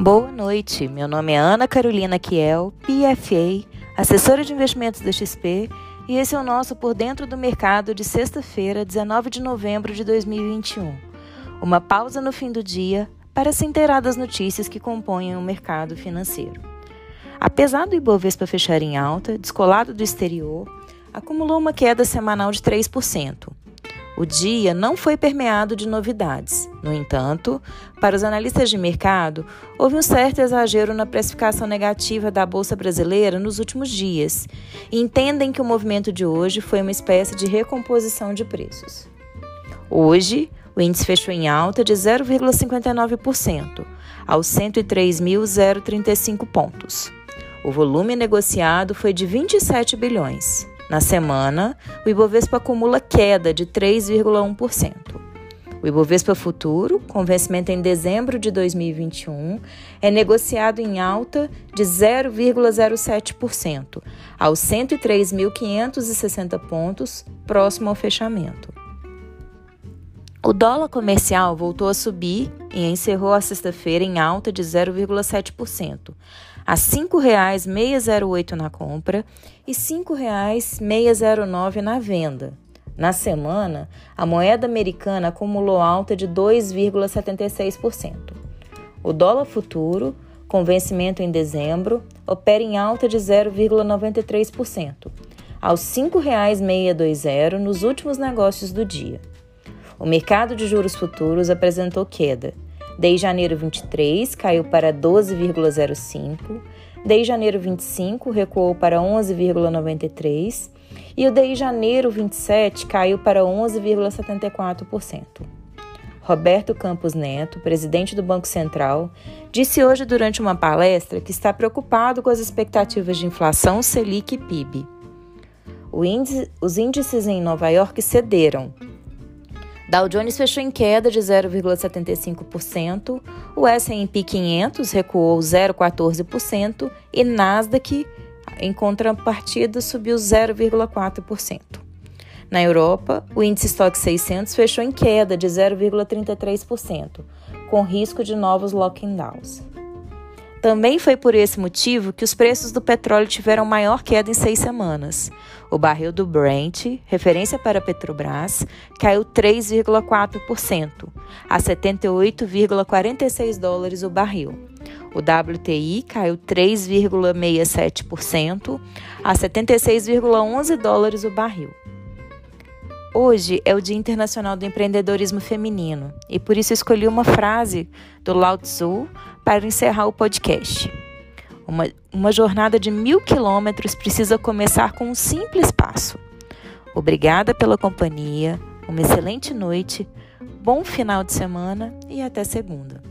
Boa noite, meu nome é Ana Carolina Kiel, PFA, assessora de investimentos da XP, e esse é o nosso Por Dentro do Mercado de sexta-feira, 19 de novembro de 2021. Uma pausa no fim do dia para se inteirar das notícias que compõem o mercado financeiro. Apesar do Ibovespa fechar em alta, descolado do exterior, acumulou uma queda semanal de 3%. O dia não foi permeado de novidades. No entanto, para os analistas de mercado, houve um certo exagero na precificação negativa da Bolsa Brasileira nos últimos dias e entendem que o movimento de hoje foi uma espécie de recomposição de preços. Hoje, o índice fechou em alta de 0,59%, aos 103.035 pontos. O volume negociado foi de 27 bilhões. Na semana, o Ibovespa acumula queda de 3,1%. O Ibovespa Futuro, com vencimento em dezembro de 2021, é negociado em alta de 0,07%, aos 103.560 pontos, próximo ao fechamento. O dólar comercial voltou a subir e encerrou a sexta-feira em alta de 0,7%, a R$ 5,608 na compra e R$ 5,609 na venda. Na semana, a moeda americana acumulou alta de 2,76%. O dólar futuro, com vencimento em dezembro, opera em alta de 0,93%, aos R$ 5,620 nos últimos negócios do dia. O mercado de juros futuros apresentou queda Desde janeiro 23 caiu para 12,05, desde janeiro 25 recuou para 11,93 e o desde janeiro 27 caiu para 11,74%. Roberto Campos Neto, presidente do Banco Central, disse hoje durante uma palestra que está preocupado com as expectativas de inflação Selic e PIB. Índice, os índices em Nova York cederam, Dow Jones fechou em queda de 0,75%, o S&P 500 recuou 0,14% e Nasdaq, em contrapartida, subiu 0,4%. Na Europa, o índice Stock 600 fechou em queda de 0,33%, com risco de novos lockdowns. Também foi por esse motivo que os preços do petróleo tiveram maior queda em seis semanas. O barril do Brent, referência para a Petrobras, caiu 3,4%, a 78,46 dólares o barril. O WTI caiu 3,67%, a 76,11 dólares o barril. Hoje é o Dia Internacional do Empreendedorismo Feminino e por isso escolhi uma frase do Lao Tzu para encerrar o podcast. Uma, uma jornada de mil quilômetros precisa começar com um simples passo. Obrigada pela companhia, uma excelente noite, bom final de semana e até segunda.